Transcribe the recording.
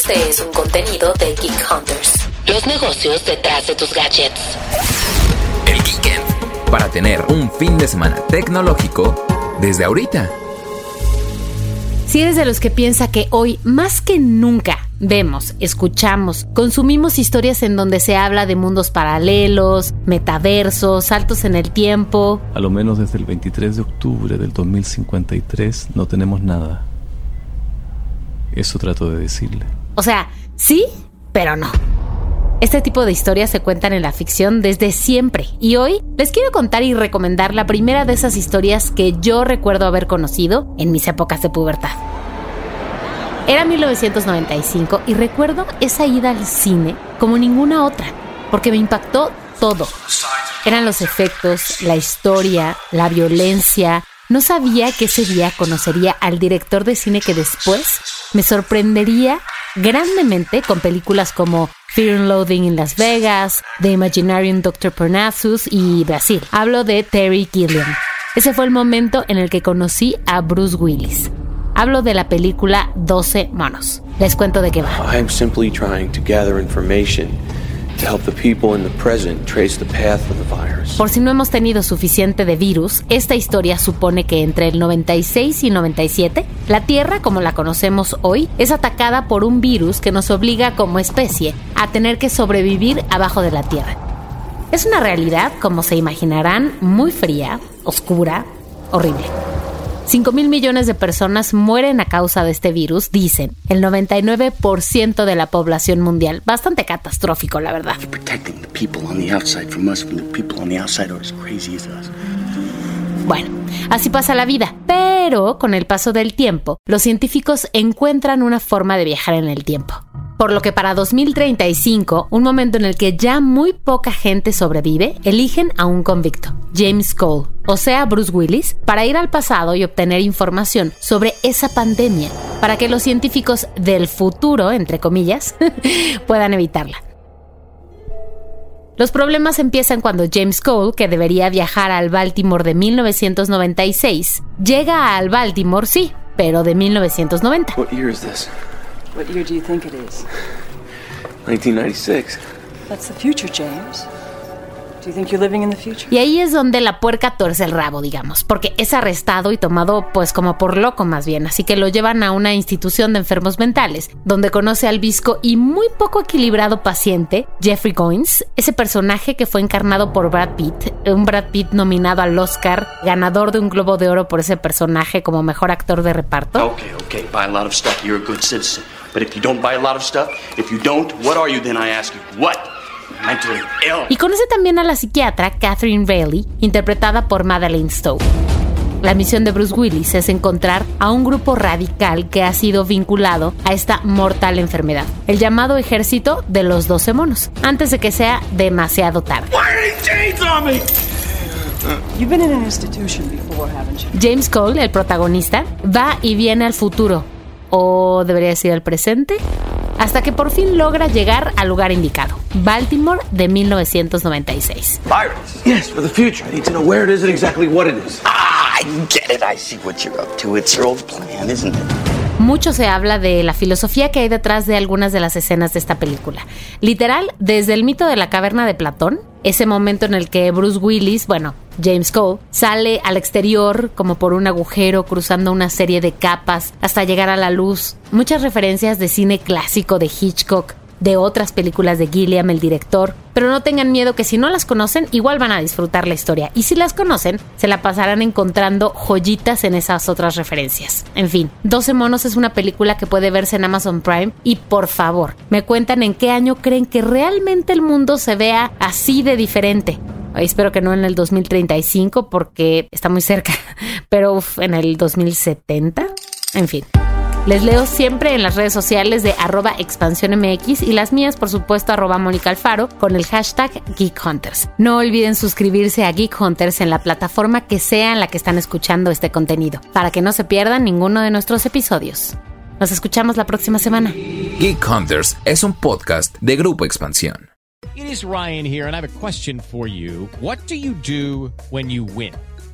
Este es un contenido de Geek Hunters. Los negocios detrás de tus gadgets. El Geekend. Para tener un fin de semana tecnológico desde ahorita. Si eres de los que piensa que hoy, más que nunca, vemos, escuchamos, consumimos historias en donde se habla de mundos paralelos, metaversos, saltos en el tiempo. A lo menos desde el 23 de octubre del 2053 no tenemos nada. Eso trato de decirle. O sea, sí, pero no. Este tipo de historias se cuentan en la ficción desde siempre y hoy les quiero contar y recomendar la primera de esas historias que yo recuerdo haber conocido en mis épocas de pubertad. Era 1995 y recuerdo esa ida al cine como ninguna otra, porque me impactó todo. Eran los efectos, la historia, la violencia. No sabía que ese día conocería al director de cine que después me sorprendería grandemente con películas como Fear and Loathing in Las Vegas, The Imaginarium Dr. Parnassus y Brasil. Hablo de Terry Gilliam. Ese fue el momento en el que conocí a Bruce Willis. Hablo de la película 12 monos. Les cuento de qué va. Simply trying to gather Por si no hemos tenido suficiente de virus, esta historia supone que entre el 96 y 97, la Tierra, como la conocemos hoy, es atacada por un virus que nos obliga como especie a tener que sobrevivir abajo de la Tierra. Es una realidad, como se imaginarán, muy fría, oscura, horrible. 5 mil millones de personas mueren a causa de este virus, dicen, el 99% de la población mundial. Bastante catastrófico, la verdad. Bueno, así pasa la vida. Pero con el paso del tiempo, los científicos encuentran una forma de viajar en el tiempo. Por lo que para 2035, un momento en el que ya muy poca gente sobrevive, eligen a un convicto, James Cole, o sea, Bruce Willis, para ir al pasado y obtener información sobre esa pandemia, para que los científicos del futuro, entre comillas, puedan evitarla. Los problemas empiezan cuando James Cole, que debería viajar al Baltimore de 1996, llega al Baltimore, sí, pero de 1990. What year is this? What year do you think it is? 1996. That's the future, James. Y ahí es donde la puerca tuerce el rabo, digamos, porque es arrestado y tomado pues como por loco más bien, así que lo llevan a una institución de enfermos mentales, donde conoce al visco y muy poco equilibrado paciente, Jeffrey Goins, ese personaje que fue encarnado por Brad Pitt, un Brad Pitt nominado al Oscar, ganador de un Globo de Oro por ese personaje como mejor actor de reparto. Okay, okay, buy a lot of stuff, you're a good citizen. But if you don't buy a lot of stuff, if you don't, what are you then, I ask you? What? Y conoce también a la psiquiatra Catherine Bailey, interpretada por Madeleine Stowe. La misión de Bruce Willis es encontrar a un grupo radical que ha sido vinculado a esta mortal enfermedad, el llamado ejército de los 12 monos, antes de que sea demasiado tarde. James Cole, el protagonista, va y viene al futuro, o debería decir al presente, hasta que por fin logra llegar al lugar indicado, Baltimore de 1996. Virus. Yes, for the future. I need to know where it is and exactly what it is. Ah, I get it. I see what you're up to. It's your old plan, isn't it? Mucho se habla de la filosofía que hay detrás de algunas de las escenas de esta película. Literal, desde el mito de la caverna de Platón, ese momento en el que Bruce Willis, bueno, James Cole, sale al exterior como por un agujero cruzando una serie de capas hasta llegar a la luz. Muchas referencias de cine clásico de Hitchcock, de otras películas de Gilliam, el director, pero no tengan miedo que si no las conocen, igual van a disfrutar la historia. Y si las conocen, se la pasarán encontrando joyitas en esas otras referencias. En fin, 12 monos es una película que puede verse en Amazon Prime y por favor, me cuentan en qué año creen que realmente el mundo se vea así de diferente. Espero que no en el 2035 porque está muy cerca, pero en el 2070. En fin. Les leo siempre en las redes sociales de arroba expansiónmx y las mías, por supuesto, arroba Mónica Alfaro con el hashtag Geek Hunters. No olviden suscribirse a Geek Hunters en la plataforma que sea en la que están escuchando este contenido, para que no se pierdan ninguno de nuestros episodios. Nos escuchamos la próxima semana. Geek Hunters es un podcast de Grupo Expansión. It is Ryan here, and I have a question for you. What do you do when you win?